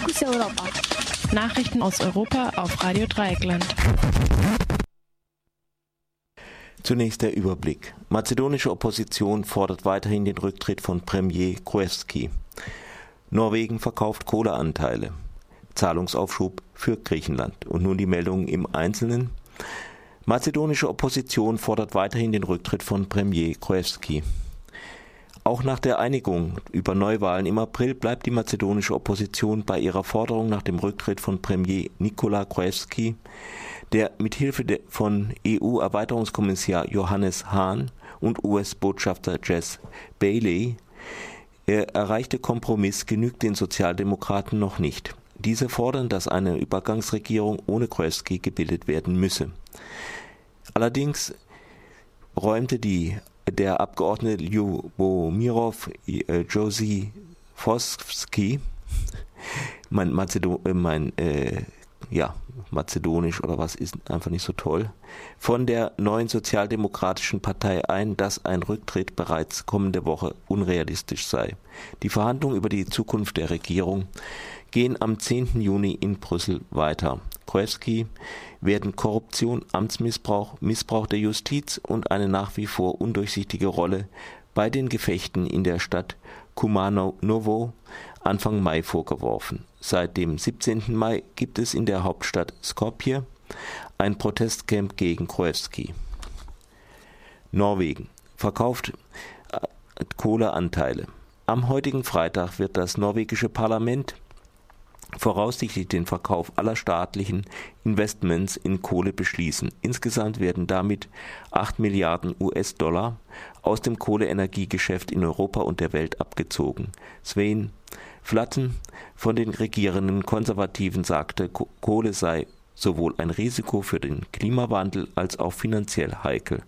Fokus Europa. Nachrichten aus Europa auf Radio Dreieckland. Zunächst der Überblick. Mazedonische Opposition fordert weiterhin den Rücktritt von Premier Gruevski. Norwegen verkauft Kohleanteile. Zahlungsaufschub für Griechenland. Und nun die Meldungen im Einzelnen. Mazedonische Opposition fordert weiterhin den Rücktritt von Premier Gruevski. Auch nach der Einigung über Neuwahlen im April bleibt die mazedonische Opposition bei ihrer Forderung nach dem Rücktritt von Premier Nikola Gruevski, der mit Hilfe von EU-Erweiterungskommissar Johannes Hahn und US-Botschafter Jess Bailey er erreichte Kompromiss genügt den Sozialdemokraten noch nicht. Diese fordern, dass eine Übergangsregierung ohne Kreuzki gebildet werden müsse. Allerdings räumte die, der Abgeordnete Ljubomirov äh, Josi Foski, mein, Mazedo, äh, mein äh, ja, mazedonisch oder was ist einfach nicht so toll, von der neuen sozialdemokratischen Partei ein, dass ein Rücktritt bereits kommende Woche unrealistisch sei. Die Verhandlungen über die Zukunft der Regierung gehen am 10. Juni in Brüssel weiter. Krewski werden Korruption, Amtsmissbrauch, Missbrauch der Justiz und eine nach wie vor undurchsichtige Rolle bei den Gefechten in der Stadt Kumanovo Anfang Mai vorgeworfen. Seit dem 17. Mai gibt es in der Hauptstadt Skopje ein Protestcamp gegen Kroevski. Norwegen verkauft äh, Kohleanteile. Am heutigen Freitag wird das norwegische Parlament voraussichtlich den Verkauf aller staatlichen Investments in Kohle beschließen. Insgesamt werden damit 8 Milliarden US-Dollar aus dem Kohleenergiegeschäft in Europa und der Welt abgezogen. Sven Flatten von den regierenden Konservativen sagte, Kohle sei sowohl ein Risiko für den Klimawandel als auch finanziell heikel.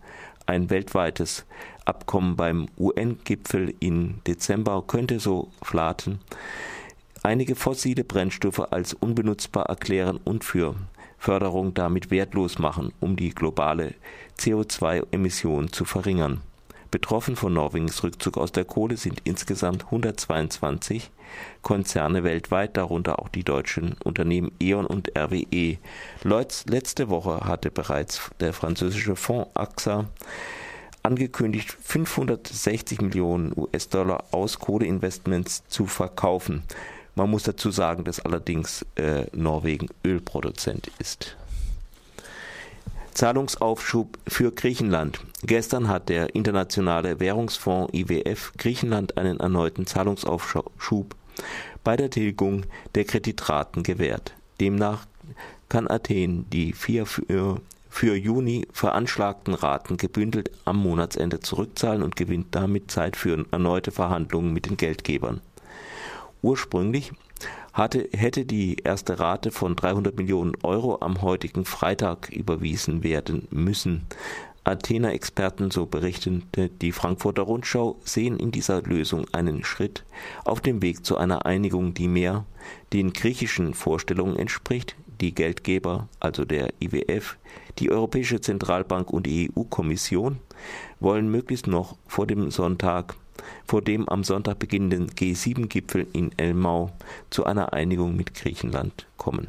Ein weltweites Abkommen beim UN-Gipfel im Dezember könnte, so Flaten, einige fossile Brennstoffe als unbenutzbar erklären und für Förderung damit wertlos machen, um die globale CO2-Emissionen zu verringern. Betroffen von Norwegens Rückzug aus der Kohle sind insgesamt 122 Konzerne weltweit, darunter auch die deutschen Unternehmen E.ON und RWE. Letzte Woche hatte bereits der französische Fonds AXA angekündigt, 560 Millionen US-Dollar aus Kohleinvestments zu verkaufen. Man muss dazu sagen, dass allerdings äh, Norwegen Ölproduzent ist. Zahlungsaufschub für Griechenland. Gestern hat der Internationale Währungsfonds IWF Griechenland einen erneuten Zahlungsaufschub bei der Tilgung der Kreditraten gewährt. Demnach kann Athen die vier für, für Juni veranschlagten Raten gebündelt am Monatsende zurückzahlen und gewinnt damit Zeit für erneute Verhandlungen mit den Geldgebern. Ursprünglich hatte, hätte die erste Rate von 300 Millionen Euro am heutigen Freitag überwiesen werden müssen. Athener Experten, so berichtete die Frankfurter Rundschau, sehen in dieser Lösung einen Schritt auf dem Weg zu einer Einigung, die mehr den griechischen Vorstellungen entspricht. Die Geldgeber, also der IWF, die Europäische Zentralbank und die EU-Kommission, wollen möglichst noch vor dem Sonntag vor dem am Sonntag beginnenden G7-Gipfel in Elmau zu einer Einigung mit Griechenland kommen